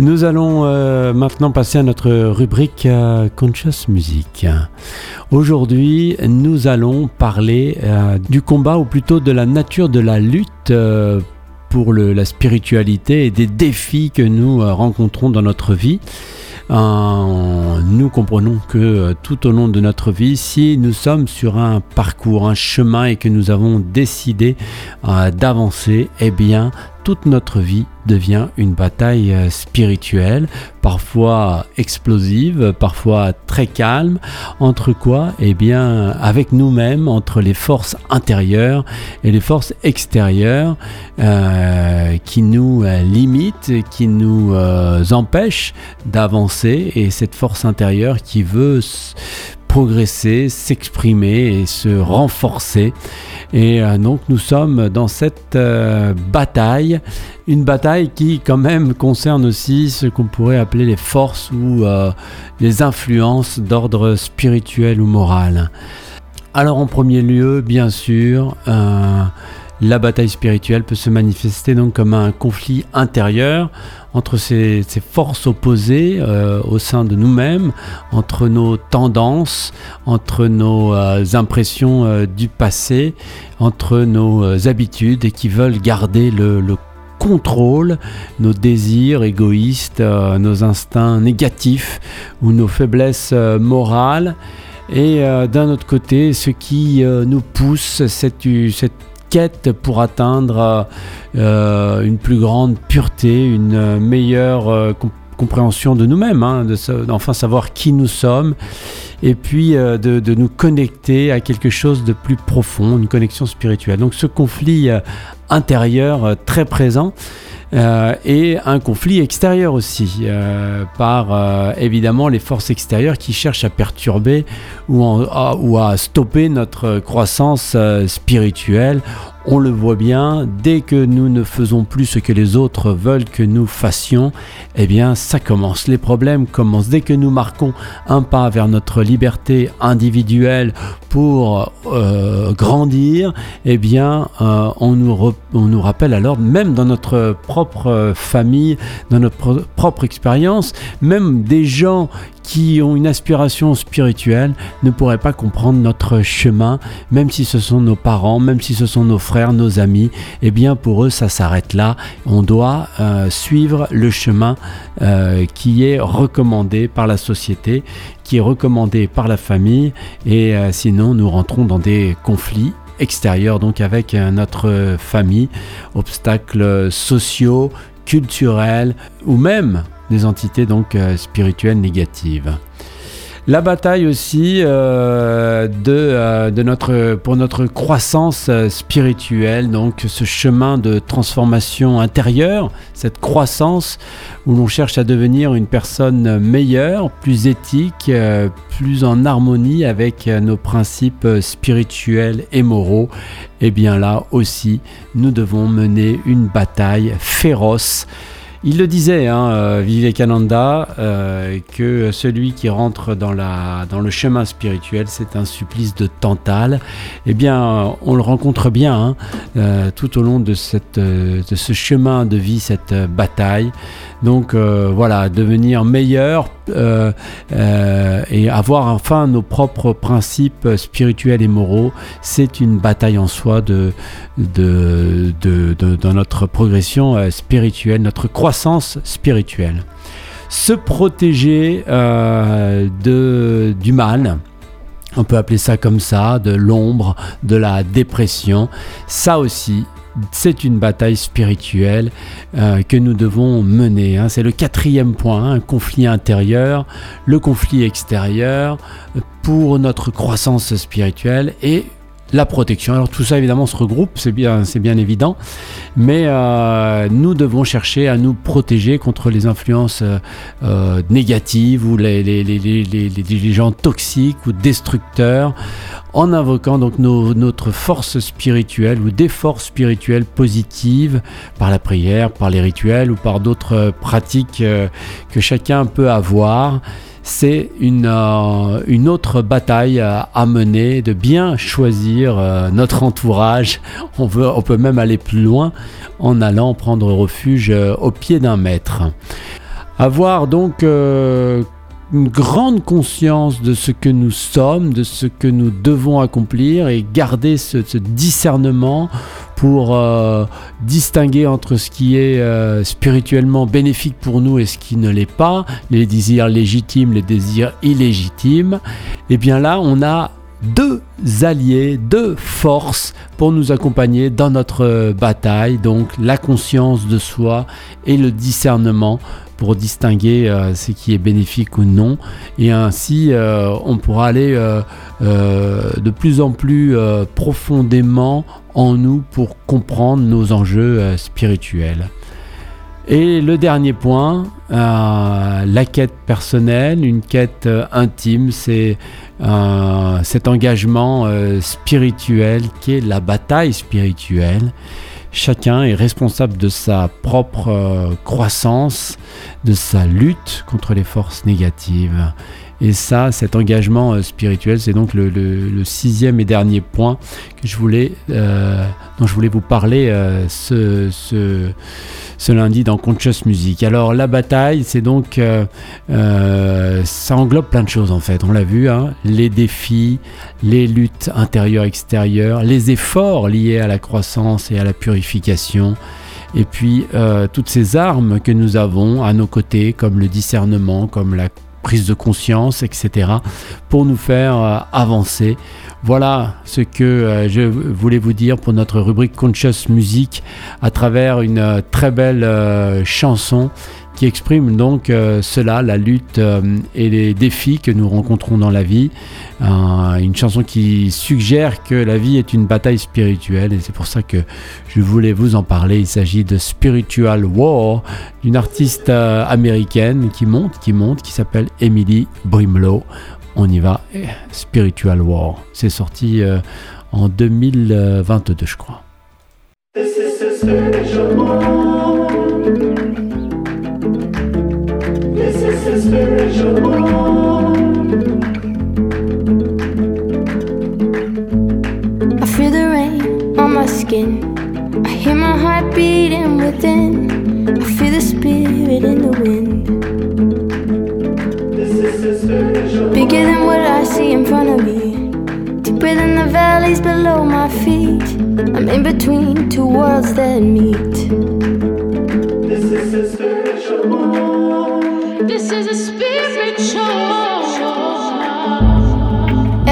Nous allons euh, maintenant passer à notre rubrique euh, Conscious Music. Aujourd'hui, nous allons parler euh, du combat ou plutôt de la nature de la lutte pour la spiritualité et des défis que nous rencontrons dans notre vie. nous comprenons que tout au long de notre vie, si nous sommes sur un parcours, un chemin et que nous avons décidé d'avancer, eh bien, toute notre vie devient une bataille euh, spirituelle, parfois explosive, parfois très calme. Entre quoi? Eh bien, avec nous-mêmes, entre les forces intérieures et les forces extérieures euh, qui nous euh, limitent, qui nous empêchent d'avancer. Et cette force intérieure qui veut progresser, s'exprimer et se renforcer. Et euh, donc nous sommes dans cette euh, bataille, une bataille qui quand même concerne aussi ce qu'on pourrait appeler les forces ou euh, les influences d'ordre spirituel ou moral. Alors en premier lieu, bien sûr, la bataille spirituelle peut se manifester donc comme un conflit intérieur entre ces, forces opposées euh, au sein de nous-mêmes, entre nos tendances, entre nos euh, impressions euh, du passé, entre nos habitudes et qui veulent garder le, le contrôle nos désirs égoïstes, nos instincts négatifs ou nos faiblesses morales. Et d'un autre côté, ce qui nous pousse, cette quête pour atteindre euh, une plus grande pureté, une meilleure euh, compréhension de nous-mêmes, hein, savoir qui nous sommes, et puis euh, de, nous connecter à quelque chose de plus profond, une connexion spirituelle. Donc ce conflit intérieur très présent. Et un conflit extérieur aussi, par évidemment les forces extérieures qui cherchent à perturber ou, ou à stopper notre croissance spirituelle on le voit bien, dès que nous ne faisons plus ce que les autres veulent que nous fassions, eh bien ça commence. Les problèmes commencent. Dès que nous marquons un pas vers notre liberté individuelle pour euh, grandir, eh bien euh, on, nous on nous rappelle alors, même dans notre propre famille, dans notre propre expérience, même des gens qui ont une aspiration spirituelle ne pourraient pas comprendre notre chemin, même si ce sont nos parents, même si ce sont nos frères, nos amis, eh bien pour eux ça s'arrête là. On doit euh, suivre le chemin euh, qui est recommandé par la société, qui est recommandé par la famille, et euh, sinon nous rentrons dans des conflits extérieurs, donc avec notre famille, obstacles sociaux, culturels ou même des entités donc euh, spirituelles négatives. La bataille aussi euh, de, euh, de, notre, pour notre croissance spirituelle, donc ce chemin de transformation intérieure, cette croissance où l'on cherche à devenir une personne meilleure, plus éthique, plus en harmonie avec nos principes spirituels et moraux. Et eh bien là aussi, nous devons mener une bataille féroce il le disait, hein, euh, Vivekananda, euh, que celui qui rentre dans, la, dans le chemin spirituel, c'est un supplice de Tantale. Eh bien, on le rencontre bien hein, euh, tout au long de, cette, de ce chemin de vie, cette bataille. Donc voilà, devenir meilleur et avoir enfin nos propres principes spirituels et moraux, c'est une bataille en soi de, de, de, de, notre progression spirituelle, notre croissance spirituelle. Se protéger euh, de, du mal, on peut appeler ça comme ça, de l'ombre, de la dépression, ça aussi, c'est une bataille spirituelle euh, que nous devons mener. Hein. C'est le quatrième point, un conflit intérieur, le conflit extérieur pour notre croissance spirituelle et la protection. Alors tout ça évidemment se regroupe, c'est bien, c'est bien évident, mais euh, nous devons chercher à nous protéger contre les influences euh, euh, négatives ou les, gens toxiques ou destructeurs, en invoquant donc notre force spirituelle ou des forces spirituelles positives par la prière, par les rituels ou par d'autres pratiques que chacun peut avoir c'est une, euh, une, autre bataille à, mener, de bien choisir euh, notre entourage. On, veut, on peut même aller plus loin en allant prendre refuge euh, au pied d'un maître. Avoir donc euh, une grande conscience de ce que nous sommes, de ce que nous devons accomplir et garder ce, discernement pour euh, distinguer entre ce qui est euh, spirituellement bénéfique pour nous et ce qui ne l'est pas, les désirs légitimes, les désirs illégitimes. Et eh bien là, on a deux alliés, deux forces pour nous accompagner dans notre bataille, donc la conscience de soi et le discernement pour distinguer euh, ce qui est bénéfique ou non. Et ainsi, euh, on pourra aller euh, de plus en plus profondément en nous pour comprendre nos enjeux spirituels. Et le dernier point, la quête personnelle, une quête intime, c'est cet engagement spirituel qui est la bataille spirituelle. Chacun est responsable de sa propre euh, croissance, de sa lutte contre les forces négatives. Et ça, cet engagement euh, spirituel, c'est donc le, sixième et dernier point que je voulais, euh, dont je voulais vous parler euh, ce, lundi dans Conscious Music. Alors la bataille, c'est donc, ça englobe plein de choses en fait. On l'a vu, hein, les défis, les luttes intérieures, extérieures, les efforts liés à la croissance et à la purification et puis toutes ces armes que nous avons à nos côtés, comme le discernement, comme la prise de conscience, etc., pour nous faire euh, avancer. Voilà ce que euh, je voulais vous dire pour notre rubrique Conscious Music à travers une euh, très belle chanson qui exprime donc euh, cela, la lutte euh, et les défis que nous rencontrons dans la vie. une chanson qui suggère que la vie est une bataille spirituelle et c'est pour ça que je voulais vous en parler. Il s'agit de Spiritual War, d'une artiste euh, américaine qui monte, qui monte, qui s'appelle Emily Brimlow. On y va, Spiritual War. C'est sorti en 2022, je crois. Spiritual war. I feel the rain on my skin. I hear my heart beating within. I feel the spirit in the wind. Bigger than what I see in front of me. Deeper than the valleys below my feet. I'm in between two worlds that meet.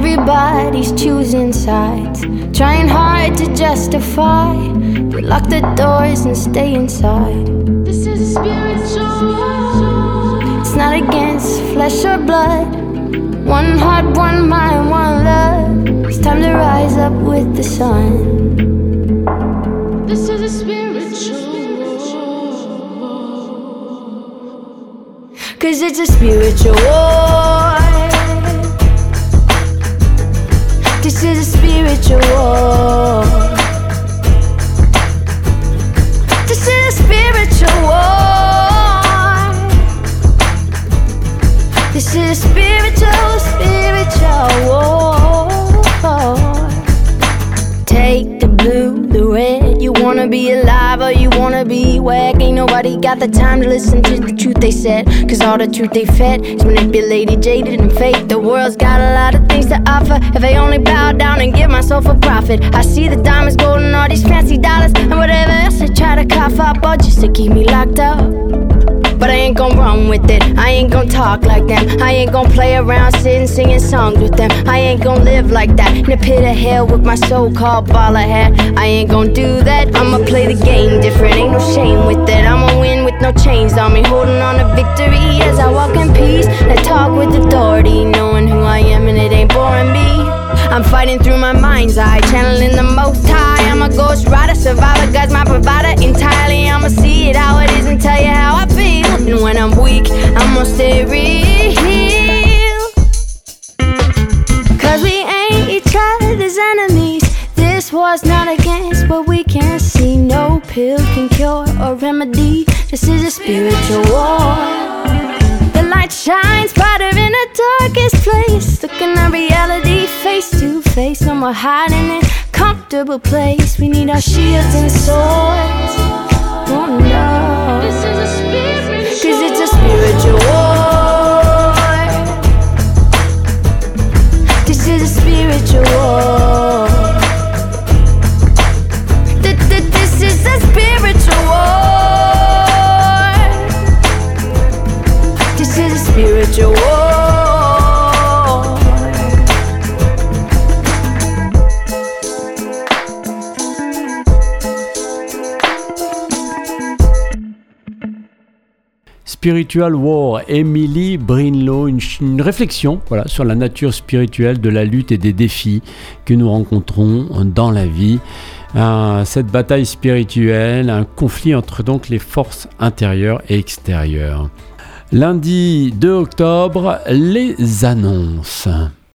Everybody's choosing sides, trying hard to justify. We lock the doors and stay inside. This is a spiritual. It's not against flesh or blood. One heart, one mind, one love. It's time to rise up with the sun. This is a spiritual. Cause it's a spiritual spiritual nobody got the time to listen to the truth they said. Cause all the truth they fed is manipulated, jaded, and fake. The world's got a lot of things to offer. If I only bow down and give myself a profit, I see the diamonds, gold, and all these fancy dollars. And whatever else they try to cough up, all just to keep me locked up. But I ain't gon' run with it. I ain't gon' talk like them. I ain't gon' play around sitting singing songs with them. I ain't gon' live like that in a pit of hell with my so-called baller hat. I ain't gon' do that. I'ma play the game different. Ain't no shame with it. I'ma win with no chains on me, holding on to victory as I walk in peace. I talk with authority, knowing who I am and it ain't boring me. I'm fighting through my mind's eye, channeling the most high. I'm a ghost rider, survivor, God's my provider entirely. I'ma see it how it is and tell you how I feel. When I'm weak, I'ma stay real. Cause we ain't each other's enemies. This war's not against what we can't see. No pill can cure or remedy. This is a spiritual war The light shines brighter in the darkest place. Looking at reality face to face. No more hiding in a comfortable place. We need our shields and swords. Oh no. Cause it's a spiritual war Spiritual War, Emily Brinlow, une, réflexion sur la nature spirituelle de la lutte et des défis que nous rencontrons dans la vie. cette bataille spirituelle, un conflit entre donc les forces intérieures et extérieures. Lundi 2 octobre, les annonces.